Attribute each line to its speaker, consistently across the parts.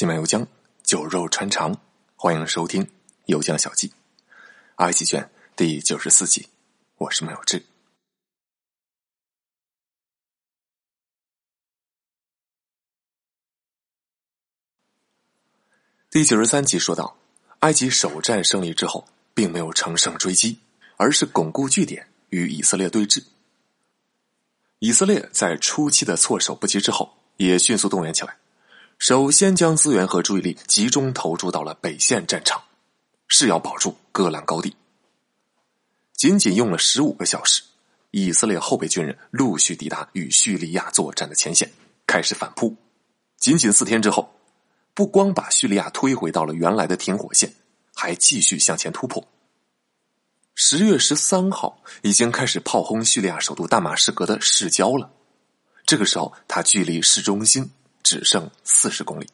Speaker 1: 新买油浆，酒肉穿肠，欢迎收听《油浆小记》埃及卷第九十四集。我是麦有志。第九十三集说到，埃及首战胜利之后，并没有乘胜追击，而是巩固据点，与以色列对峙。以色列在初期的措手不及之后，也迅速动员起来。首先将资源和注意力集中投注到了北线战场，是要保住戈兰高地。仅仅用了十五个小时，以色列后备军人陆续抵达与叙利亚作战的前线，开始反扑。仅仅四天之后，不光把叙利亚推回到了原来的停火线，还继续向前突破。十月十三号，已经开始炮轰叙利亚首都大马士革的市郊了。这个时候，它距离市中心。只剩四十公里。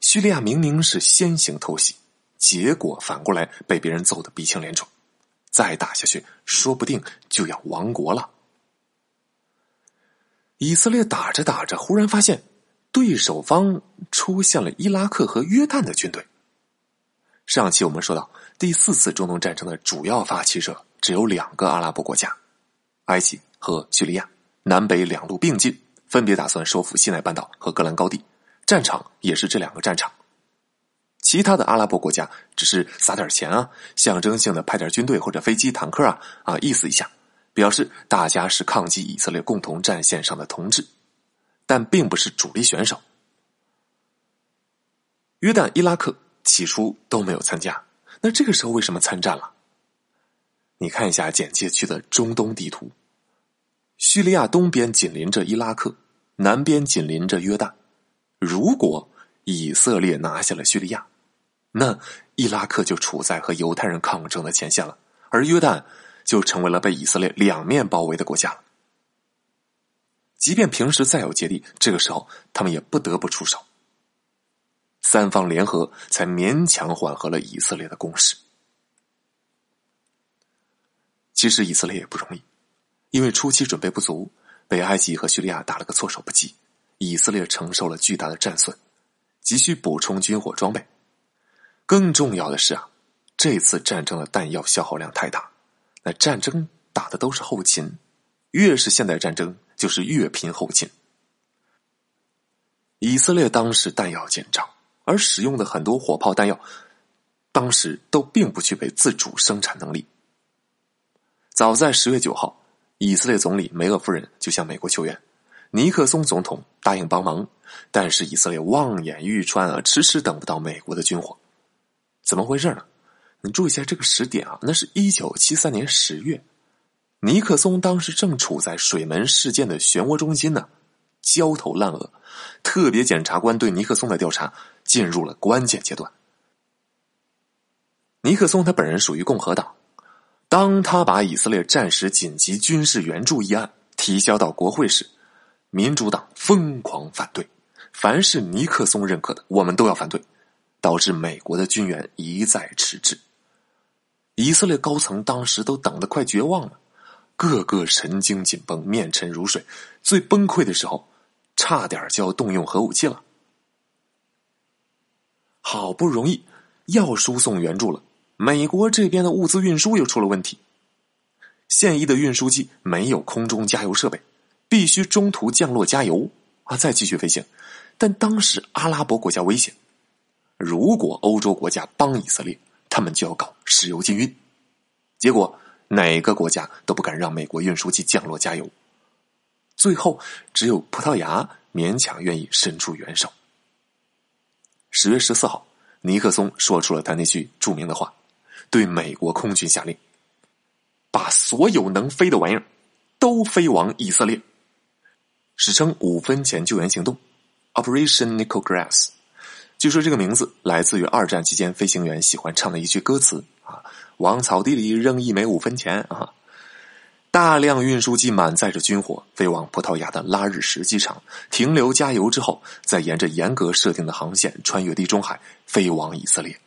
Speaker 1: 叙利亚明明是先行偷袭，结果反过来被别人揍得鼻青脸肿，再打下去，说不定就要亡国了。以色列打着打着，忽然发现对手方出现了伊拉克和约旦的军队。上期我们说到，第四次中东战争的主要发起者只有两个阿拉伯国家：埃及和叙利亚，南北两路并进。分别打算收复西奈半岛和格兰高地，战场也是这两个战场。其他的阿拉伯国家只是撒点钱啊，象征性的派点军队或者飞机、坦克啊啊，意思一下，表示大家是抗击以色列共同战线上的同志，但并不是主力选手。约旦、伊拉克起初都没有参加，那这个时候为什么参战了？你看一下简介区的中东地图。叙利亚东边紧邻着伊拉克，南边紧邻着约旦。如果以色列拿下了叙利亚，那伊拉克就处在和犹太人抗争的前线了，而约旦就成为了被以色列两面包围的国家了。即便平时再有芥蒂，这个时候他们也不得不出手。三方联合，才勉强缓和了以色列的攻势。其实以色列也不容易。因为初期准备不足，被埃及和叙利亚打了个措手不及，以色列承受了巨大的战损，急需补充军火装备。更重要的是啊，这次战争的弹药消耗量太大。那战争打的都是后勤，越是现代战争，就是越拼后勤。以色列当时弹药紧张，而使用的很多火炮弹药，当时都并不具备自主生产能力。早在十月九号。以色列总理梅厄夫人就向美国求援，尼克松总统答应帮忙，但是以色列望眼欲穿啊，迟迟等不到美国的军火，怎么回事呢？你注意一下这个时点啊，那是一九七三年十月，尼克松当时正处在水门事件的漩涡中心呢，焦头烂额，特别检察官对尼克松的调查进入了关键阶段。尼克松他本人属于共和党。当他把以色列战时紧急军事援助议案提交到国会时，民主党疯狂反对，凡是尼克松认可的，我们都要反对，导致美国的军援一再迟滞。以色列高层当时都等得快绝望了，个个神经紧绷，面沉如水，最崩溃的时候，差点就要动用核武器了。好不容易要输送援助了。美国这边的物资运输又出了问题，现役的运输机没有空中加油设备，必须中途降落加油啊，再继续飞行。但当时阿拉伯国家危险，如果欧洲国家帮以色列，他们就要搞石油禁运。结果哪个国家都不敢让美国运输机降落加油，最后只有葡萄牙勉强愿意伸出援手。十月十四号，尼克松说出了他那句著名的话。对美国空军下令，把所有能飞的玩意儿都飞往以色列，史称“五分钱救援行动 ”（Operation Nickel Grass）。据说这个名字来自于二战期间飞行员喜欢唱的一句歌词啊：“往草地里扔一枚五分钱啊！”大量运输机满载着军火飞往葡萄牙的拉日什机场停留加油之后，再沿着严格设定的航线穿越地中海飞往以色列。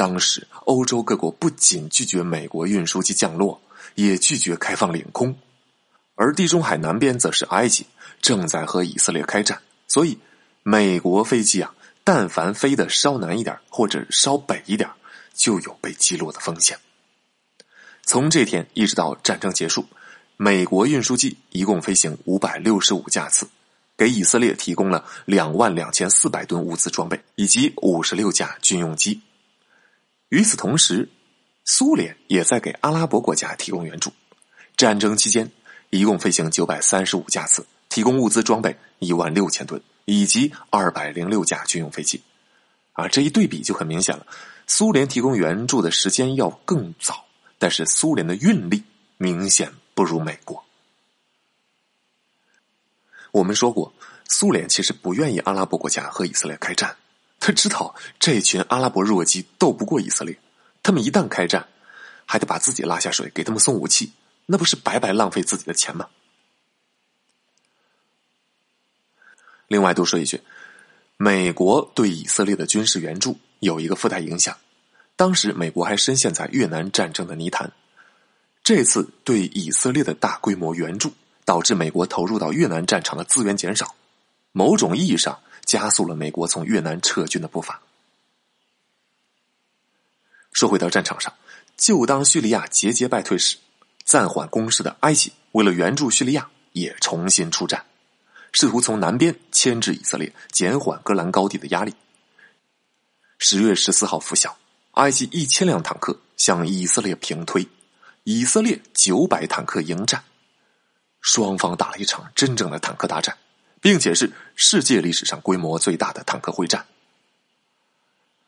Speaker 1: 当时，欧洲各国不仅拒绝美国运输机降落，也拒绝开放领空，而地中海南边则是埃及，正在和以色列开战，所以美国飞机啊，但凡飞的稍南一点或者稍北一点，就有被击落的风险。从这天一直到战争结束，美国运输机一共飞行五百六十五架次，给以色列提供了两万两千四百吨物资装备以及五十六架军用机。与此同时，苏联也在给阿拉伯国家提供援助。战争期间，一共飞行九百三十五架次，提供物资装备一万六千吨，以及二百零六架军用飞机。啊，这一对比就很明显了。苏联提供援助的时间要更早，但是苏联的运力明显不如美国。我们说过，苏联其实不愿意阿拉伯国家和以色列开战，他知道这群阿拉伯弱鸡斗不过以色列。他们一旦开战，还得把自己拉下水，给他们送武器，那不是白白浪费自己的钱吗？另外，多说一句，美国对以色列的军事援助有一个附带影响。当时，美国还深陷在越南战争的泥潭，这次对以色列的大规模援助，导致美国投入到越南战场的资源减少，某种意义上加速了美国从越南撤军的步伐。说回到战场上，就当叙利亚节节败退时，暂缓攻势的埃及为了援助叙利亚，也重新出战，试图从南边牵制以色列，减缓戈兰高地的压力。十月十四号拂晓，埃及一千辆坦克向以色列平推，以色列九百坦克迎战，双方打了一场真正的坦克大战，并且是世界历史上规模最大的坦克会战。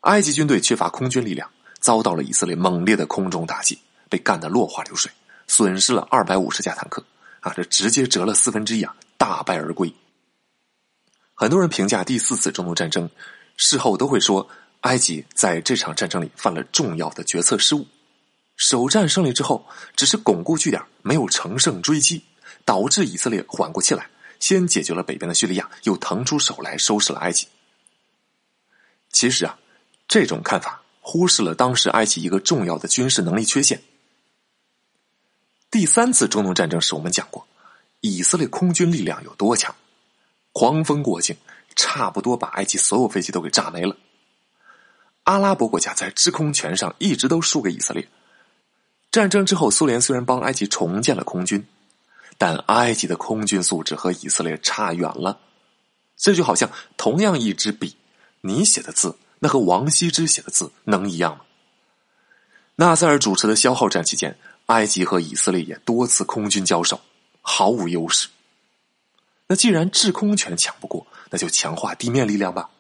Speaker 1: 埃及军队缺乏空军力量。遭到了以色列猛烈的空中打击，被干得落花流水，损失了二百五十架坦克，啊，这直接折了四分之一啊，大败而归。很多人评价第四次中东战争，事后都会说，埃及在这场战争里犯了重要的决策失误。首战胜利之后，只是巩固据点，没有乘胜追击，导致以色列缓过气来，先解决了北边的叙利亚，又腾出手来收拾了埃及。其实啊，这种看法。忽视了当时埃及一个重要的军事能力缺陷。第三次中东战争时，我们讲过，以色列空军力量有多强，狂风过境，差不多把埃及所有飞机都给炸没了。阿拉伯国家在制空权上一直都输给以色列。战争之后，苏联虽然帮埃及重建了空军，但埃及的空军素质和以色列差远了。这就好像同样一支笔，你写的字。那和王羲之写的字能一样吗？纳赛尔主持的消耗战期间，埃及和以色列也多次空军交手，毫无优势。那既然制空权抢不过，那就强化地面力量吧。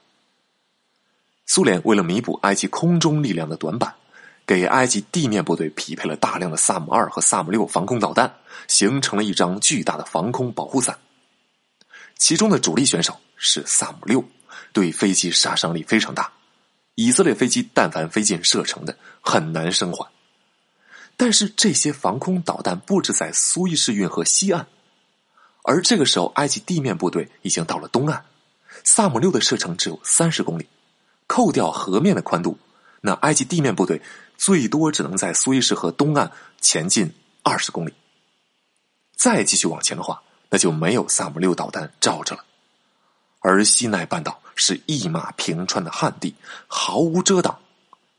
Speaker 1: 苏联为了弥补埃及空中力量的短板，给埃及地面部队匹配了大量的萨姆二和萨姆六防空导弹，形成了一张巨大的防空保护伞。其中的主力选手是萨姆六，对飞机杀伤力非常大。以色列飞机但凡飞进射程的，很难生还。但是这些防空导弹布置在苏伊士运河西岸，而这个时候埃及地面部队已经到了东岸。萨姆六的射程只有三十公里，扣掉河面的宽度，那埃及地面部队最多只能在苏伊士河东岸前进二十公里。再继续往前的话，那就没有萨姆六导弹罩着了。而西奈半岛。是一马平川的旱地，毫无遮挡。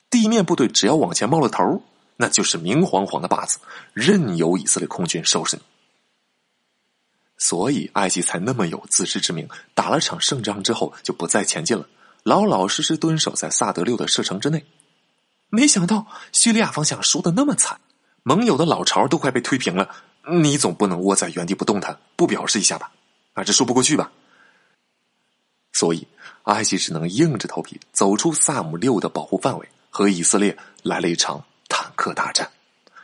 Speaker 1: 地面部队只要往前冒了头，那就是明晃晃的靶子，任由以色列空军收拾你。所以埃及才那么有自知之明，打了场胜仗之后就不再前进了，老老实实蹲守在萨德六的射程之内。没想到叙利亚方向输的那么惨，盟友的老巢都快被推平了，你总不能窝在原地不动弹，不表示一下吧？啊，这说不过去吧？所以。埃及只能硬着头皮走出萨姆六的保护范围，和以色列来了一场坦克大战。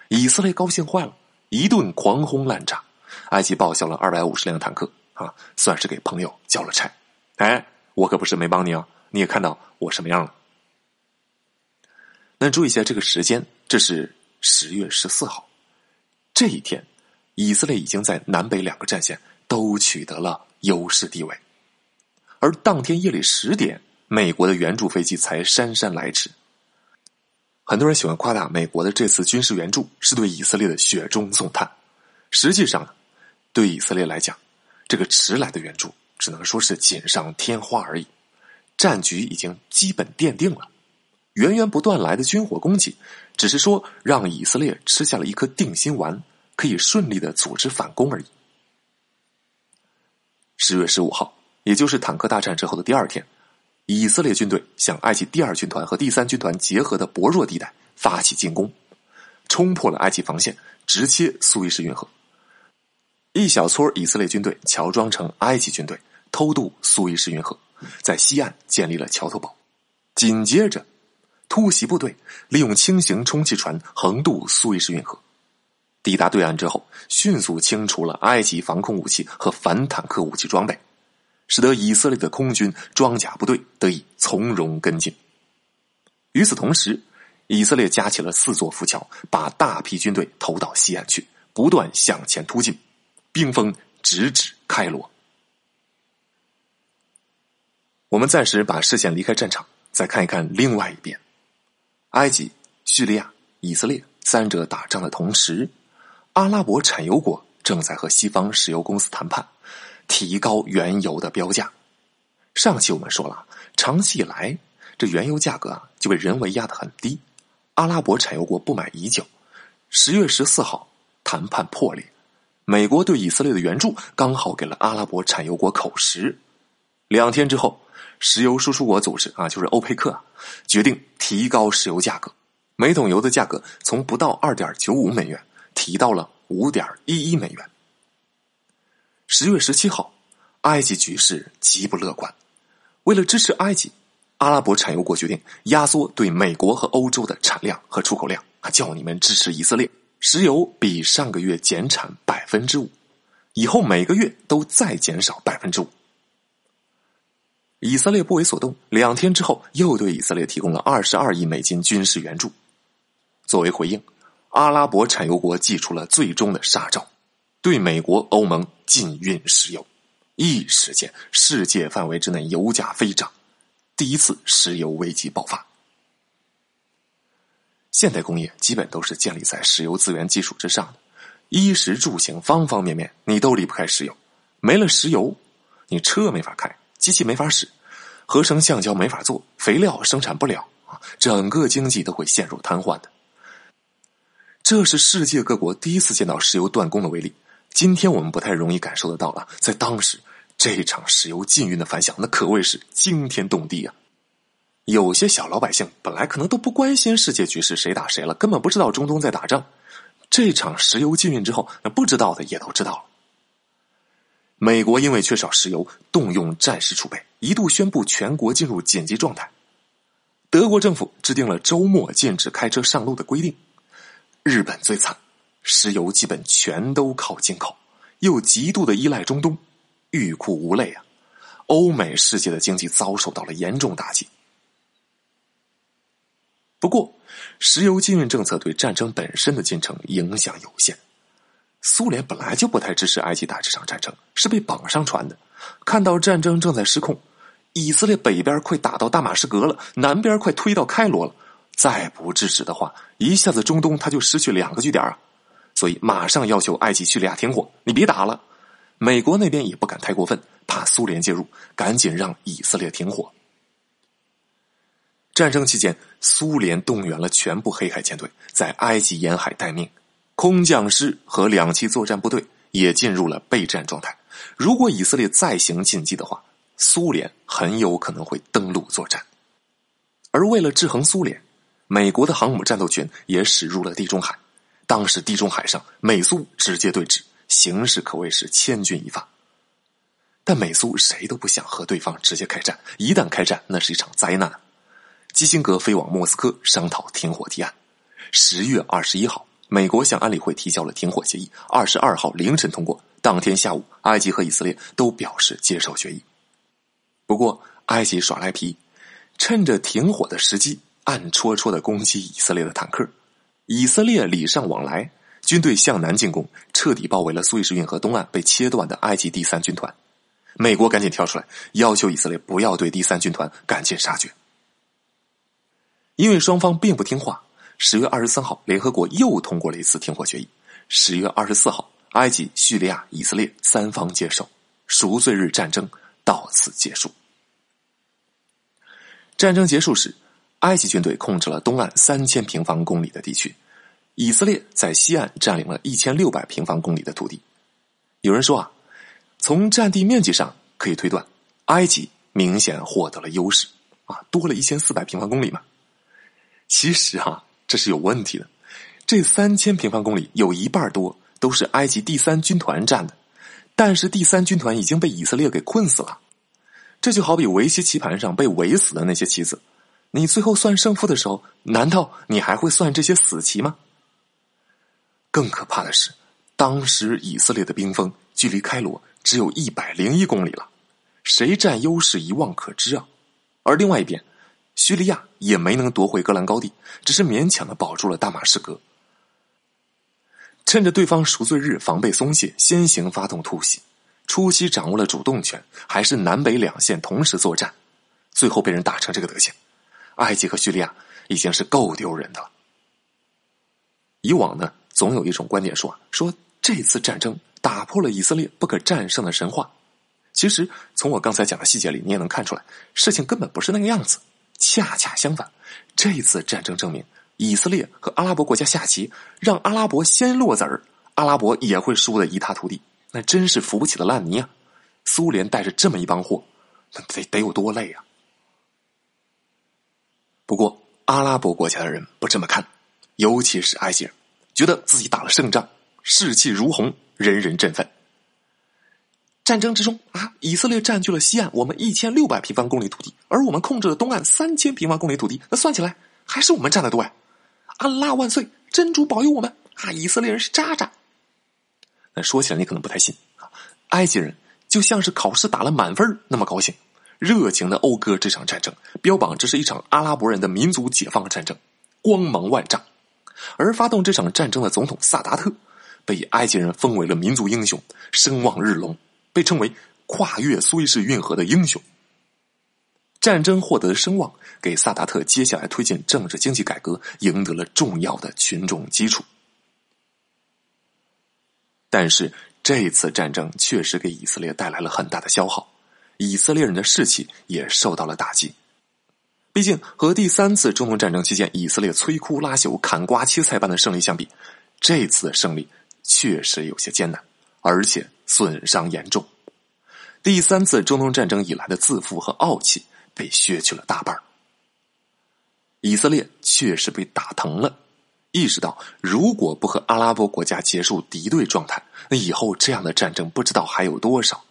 Speaker 1: 以色列高兴坏了，一顿狂轰滥炸，埃及报销了二百五十辆坦克，啊，算是给朋友交了差。哎，我可不是没帮你啊，你也看到我什么样了。那注意一下这个时间，这是十月十四号，这一天，以色列已经在南北两个战线都取得了优势地位。而当天夜里十点，美国的援助飞机才姗姗来迟。很多人喜欢夸大美国的这次军事援助是对以色列的雪中送炭，实际上呢，对以色列来讲，这个迟来的援助只能说是锦上添花而已。战局已经基本奠定了，源源不断来的军火供给，只是说让以色列吃下了一颗定心丸，可以顺利的组织反攻而已。十月十五号，也就是坦克大战之后的第二天，以色列军队向埃及第二军团和第三军团结合的薄弱地带发起进攻，冲破了埃及防线，直切苏伊士运河。一小撮以色列军队乔装成埃及军队，偷渡苏伊士运河。在西岸建立了桥头堡，紧接着，突袭部队利用轻型充气船横渡苏伊士运河，抵达对岸之后，迅速清除了埃及防空武器和反坦克武器装备，使得以色列的空军装甲部队得以从容跟进。与此同时，以色列架起了四座浮桥，把大批军队投到西岸去，不断向前突进，兵锋直指开罗。我们暂时把视线离开战场，再看一看另外一边：埃及、叙利亚、以色列三者打仗的同时，阿拉伯产油国正在和西方石油公司谈判，提高原油的标价。上期我们说了，长期以来这原油价格啊就被人为压得很低，阿拉伯产油国不满已久。十月十四号，谈判破裂，美国对以色列的援助刚好给了阿拉伯产油国口实。两天之后。石油输出国组织啊，就是欧佩克，决定提高石油价格，每桶油的价格从不到二点九五美元提到了五点一一美元。十月十七号，埃及局势极不乐观，为了支持埃及，阿拉伯产油国决定压缩对美国和欧洲的产量和出口量，叫你们支持以色列，石油比上个月减产百分之五，以后每个月都再减少百分之五。以色列不为所动，两天之后又对以色列提供了二十二亿美金军事援助。作为回应，阿拉伯产油国祭出了最终的杀招，对美国、欧盟禁运石油。一时间，世界范围之内油价飞涨，第一次石油危机爆发。现代工业基本都是建立在石油资源基础之上的，衣食住行方方面面你都离不开石油，没了石油，你车没法开。机器没法使，合成橡胶没法做，肥料生产不了啊，整个经济都会陷入瘫痪的。这是世界各国第一次见到石油断供的威力。今天我们不太容易感受得到了，在当时这场石油禁运的反响，那可谓是惊天动地啊！有些小老百姓本来可能都不关心世界局势谁打谁了，根本不知道中东在打仗。这场石油禁运之后，那不知道的也都知道了。美国因为缺少石油，动用战时储备，一度宣布全国进入紧急状态。德国政府制定了周末禁止开车上路的规定。日本最惨，石油基本全都靠进口，又极度的依赖中东，欲哭无泪啊！欧美世界的经济遭受到了严重打击。不过，石油禁运政策对战争本身的进程影响有限。苏联本来就不太支持埃及打这场战争，是被绑上船的。看到战争正在失控，以色列北边快打到大马士革了，南边快推到开罗了，再不制止的话，一下子中东他就失去两个据点啊！所以马上要求埃及、叙利亚停火，你别打了。美国那边也不敢太过分，怕苏联介入，赶紧让以色列停火。战争期间，苏联动员了全部黑海舰队，在埃及沿海待命。空降师和两栖作战部队也进入了备战状态。如果以色列再行进击的话，苏联很有可能会登陆作战。而为了制衡苏联，美国的航母战斗群也驶入了地中海。当时地中海上美苏直接对峙，形势可谓是千钧一发。但美苏谁都不想和对方直接开战，一旦开战，那是一场灾难。基辛格飞往莫斯科商讨停火提案。十月二十一号。美国向安理会提交了停火协议，二十二号凌晨通过。当天下午，埃及和以色列都表示接受决议。不过，埃及耍赖皮，趁着停火的时机，暗戳戳的攻击以色列的坦克。以色列礼尚往来，军队向南进攻，彻底包围了苏伊士运河东岸被切断的埃及第三军团。美国赶紧跳出来，要求以色列不要对第三军团赶尽杀绝，因为双方并不听话。十月二十三号，联合国又通过了一次停火决议。十月二十四号，埃及、叙利亚、以色列三方接受赎罪日战争到此结束。战争结束时，埃及军队控制了东岸三千平方公里的地区，以色列在西岸占领了一千六百平方公里的土地。有人说啊，从占地面积上可以推断，埃及明显获得了优势啊，多了一千四百平方公里嘛。其实啊，这是有问题的。这三千平方公里有一半多都是埃及第三军团占的，但是第三军团已经被以色列给困死了。这就好比围棋棋盘上被围死的那些棋子，你最后算胜负的时候，难道你还会算这些死棋吗？更可怕的是，当时以色列的兵锋距离开罗只有一百零一公里了，谁占优势一望可知啊！而另外一边，叙利亚也没能夺回戈兰高地，只是勉强的保住了大马士革。趁着对方赎罪日防备松懈，先行发动突袭。初期掌握了主动权，还是南北两线同时作战，最后被人打成这个德行，埃及和叙利亚已经是够丢人的了。以往呢，总有一种观点说说这次战争打破了以色列不可战胜的神话。其实从我刚才讲的细节里，你也能看出来，事情根本不是那个样子。恰恰相反，这次战争证明，以色列和阿拉伯国家下棋，让阿拉伯先落子儿，阿拉伯也会输得一塌涂地。那真是扶不起的烂泥啊！苏联带着这么一帮货，那得得有多累啊！不过阿拉伯国家的人不这么看，尤其是埃及人，觉得自己打了胜仗，士气如虹，人人振奋。战争之中啊，以色列占据了西岸我们一千六百平方公里土地，而我们控制了东岸三千平方公里土地，那算起来还是我们占的多呀！安拉万岁，真主保佑我们啊！以色列人是渣渣。那说起来你可能不太信啊，埃及人就像是考试打了满分那么高兴，热情的讴歌这场战争，标榜这是一场阿拉伯人的民族解放战争，光芒万丈。而发动这场战争的总统萨达特，被埃及人封为了民族英雄，声望日隆，被称为跨越苏伊士运河的英雄。战争获得声望，给萨达特接下来推进政治经济改革赢得了重要的群众基础。但是这次战争确实给以色列带来了很大的消耗，以色列人的士气也受到了打击。毕竟和第三次中东战争期间以色列摧枯拉朽、砍瓜切菜般的胜利相比，这次的胜利确实有些艰难，而且损伤严重。第三次中东战争以来的自负和傲气被削去了大半以色列确实被打疼了。意识到，如果不和阿拉伯国家结束敌对状态，那以后这样的战争不知道还有多少。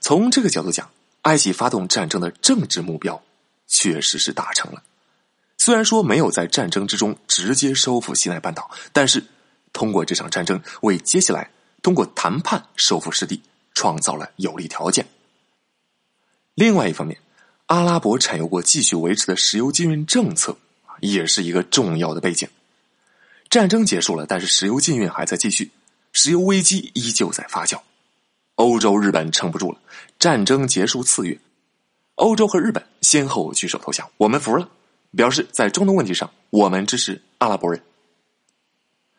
Speaker 1: 从这个角度讲，埃及发动战争的政治目标确实是达成了。虽然说没有在战争之中直接收复西奈半岛，但是通过这场战争，为接下来通过谈判收复失地创造了有利条件。另外一方面，阿拉伯产油国继续维持的石油禁运政策，也是一个重要的背景。战争结束了，但是石油禁运还在继续，石油危机依旧在发酵。欧洲、日本撑不住了。战争结束次月，欧洲和日本先后举手投降，我们服了，表示在中东问题上我们支持阿拉伯人。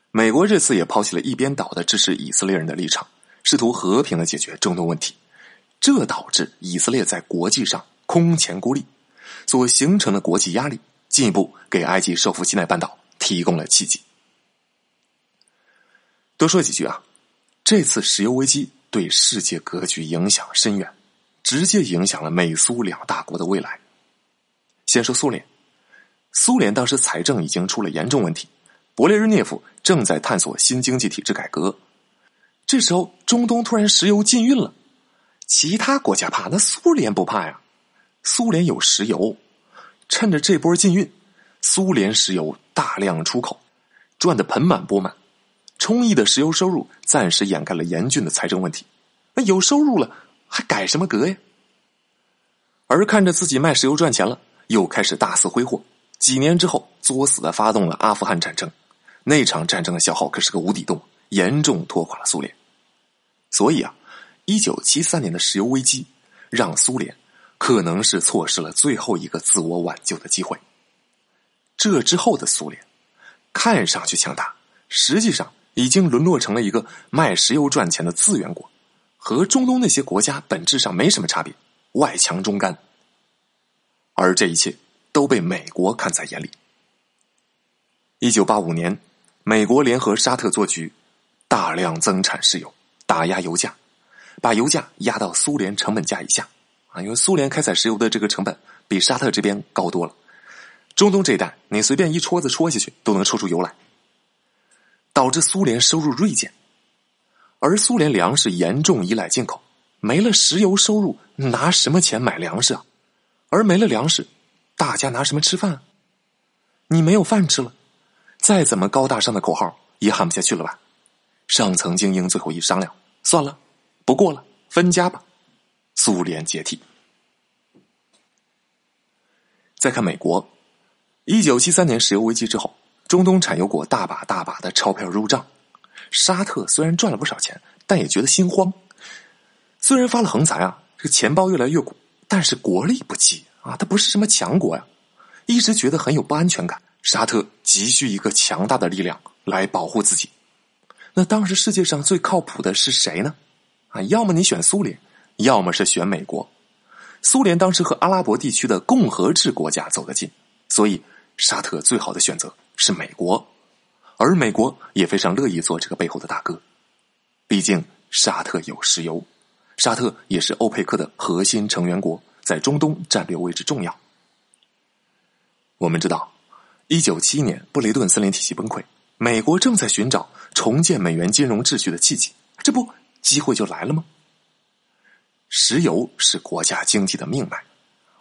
Speaker 1: 美国这次也抛弃了一边倒的支持以色列人的立场，试图和平的解决中东问题，这导致以色列在国际上空前孤立，所形成的国际压力进一步给埃及收复西奈半岛提供了契机。多说几句啊，这次石油危机对世界格局影响深远，直接影响了美苏两大国的未来。先说苏联，苏联当时财政已经出了严重问题，勃列日涅夫正在探索新经济体制改革。这时候中东突然石油禁运了，其他国家怕，那苏联不怕呀？苏联有石油，趁着这波禁运，苏联石油大量出口，赚得盆满钵满。充裕的石油收入暂时掩盖了严峻的财政问题，那有收入了还改什么革呀？而看着自己卖石油赚钱了，又开始大肆挥霍，几年之后作死的发动了阿富汗战争，那场战争的消耗可是个无底洞，严重拖垮了苏联。所以啊，一九七三年的石油危机让苏联可能是错失了最后一个自我挽救的机会。这之后的苏联看上去强大，实际上。已经沦落成了一个卖石油赚钱的资源国，和中东那些国家本质上没什么差别，外强中干。而这一切都被美国看在眼里。一九八五年，美国联合沙特做局，大量增产石油，打压油价，把油价压到苏联成本价以下。啊，因为苏联开采石油的这个成本比沙特这边高多了。中东这一带，你随便一戳子戳下去都能戳出油来，导致苏联收入锐减。而苏联粮食严重依赖进口，没了石油收入，拿什么钱买粮食啊？而没了粮食，大家拿什么吃饭？啊你没有饭吃了。再怎么高大上的口号也喊不下去了吧？上层精英最后一商量，算了，不过了，分家吧。苏联解体。再看美国，一九七三年石油危机之后，中东产油国大把大把的钞票入账，沙特虽然赚了不少钱，但也觉得心慌。虽然发了横财啊，这个钱包越来越鼓，但是国力不济啊，它不是什么强国呀，一直觉得很有不安全感。沙特急需一个强大的力量来保护自己。那当时世界上最靠谱的是谁呢？啊，要么你选苏联，要么是选美国。苏联当时和阿拉伯地区的共和制国家走得近，所以沙特最好的选择是美国，而美国也非常乐意做这个背后的大哥。毕竟沙特有石油，沙特也是欧佩克的核心成员国，在中东战略位置重要。我们知道。一九七一年，布雷顿森林体系崩溃，美国正在寻找重建美元金融秩序的契机，这不，机会就来了吗？石油是国家经济的命脉，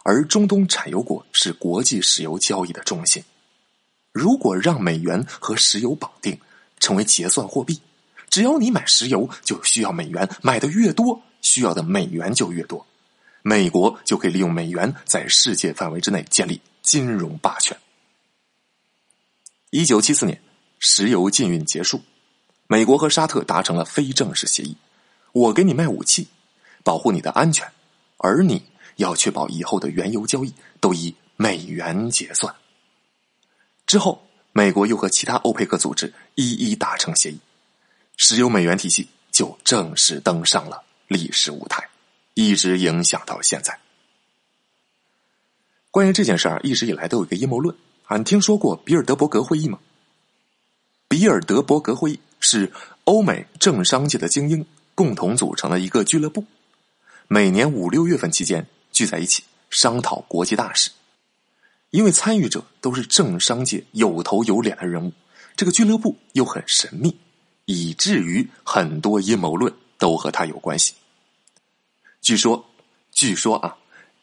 Speaker 1: 而中东产油国是国际石油交易的中心。如果让美元和石油绑定，成为结算货币，只要你买石油就需要美元，买的越多，需要的美元就越多，美国就可以利用美元在世界范围之内建立金融霸权。一九七四年，石油禁运结束，美国和沙特达成了非正式协议：我给你卖武器，保护你的安全，而你要确保以后的原油交易都以美元结算。之后，美国又和其他欧佩克组织一一达成协议，石油美元体系就正式登上了历史舞台，一直影响到现在。关于这件事儿，一直以来都有一个阴谋论。俺听说过比尔德伯格会议吗？比尔德伯格会议是欧美政商界的精英共同组成的一个俱乐部，每年五六月份期间聚在一起商讨国际大事。因为参与者都是政商界有头有脸的人物，这个俱乐部又很神秘，以至于很多阴谋论都和他有关系。据说，据说啊，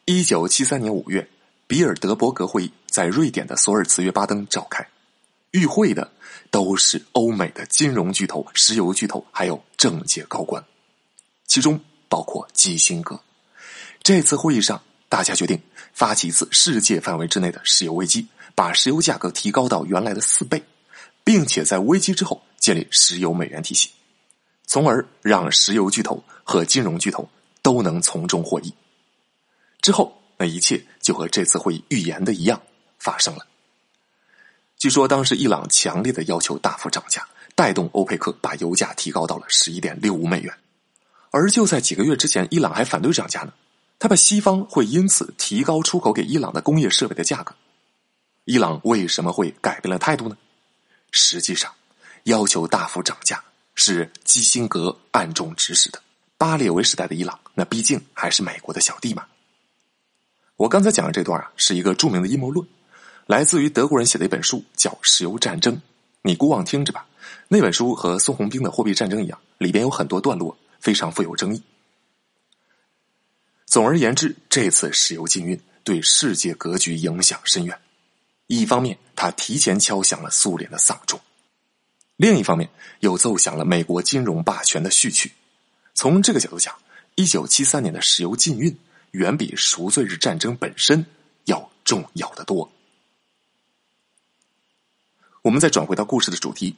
Speaker 1: 一九七三年五月。比尔德伯格会议在瑞典的索尔茨约巴登召开，与会的都是欧美的金融巨头、石油巨头，还有政界高官，其中包括基辛格。这次会议上，大家决定发起一次世界范围之内的石油危机，把石油价格提高到原来的四倍，并且在危机之后建立石油美元体系，从而让石油巨头和金融巨头都能从中获益。之后。那一切就和这次会议预言的一样发生了。据说当时伊朗强烈的要求大幅涨价，带动欧佩克把油价提高到了十一点六五美元。而就在几个月之前，伊朗还反对涨价呢，他怕西方会因此提高出口给伊朗的工业设备的价格。伊朗为什么会改变了态度呢？实际上，要求大幅涨价是基辛格暗中指使的。巴列维时代的伊朗，那毕竟还是美国的小弟嘛。我刚才讲的这段啊，是一个著名的阴谋论，来自于德国人写的一本书，叫《石油战争》。你姑妄听着吧。那本书和宋鸿兵的货币战争一样，里边有很多段落非常富有争议。总而言之，这次石油禁运对世界格局影响深远。一方面，它提前敲响了苏联的丧钟；另一方面，又奏响了美国金融霸权的序曲。从这个角度讲，一九七三年的石油禁运。远比赎罪日战争本身要重要的多。我们再转回到故事的主题，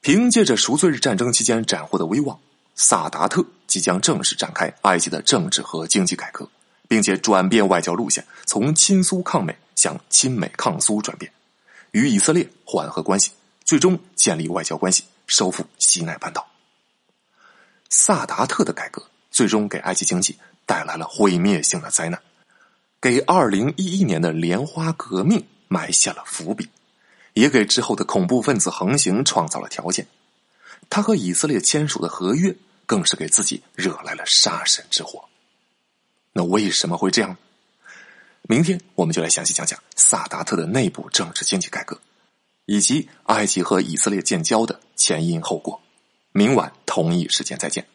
Speaker 1: 凭借着赎罪日战争期间斩获的威望，萨达特即将正式展开埃及的政治和经济改革，并且转变外交路线，从亲苏抗美向亲美抗苏转变，与以色列缓和关系，最终建立外交关系，收复西奈半岛。萨达特的改革最终给埃及经济带来了毁灭性的灾难，给二零一一年的莲花革命埋下了伏笔，也给之后的恐怖分子横行创造了条件。他和以色列签署的合约，更是给自己惹来了杀身之祸。那为什么会这样？明天我们就来详细讲讲萨达特的内部政治经济改革，以及埃及和以色列建交的前因后果。明晚同一时间再见。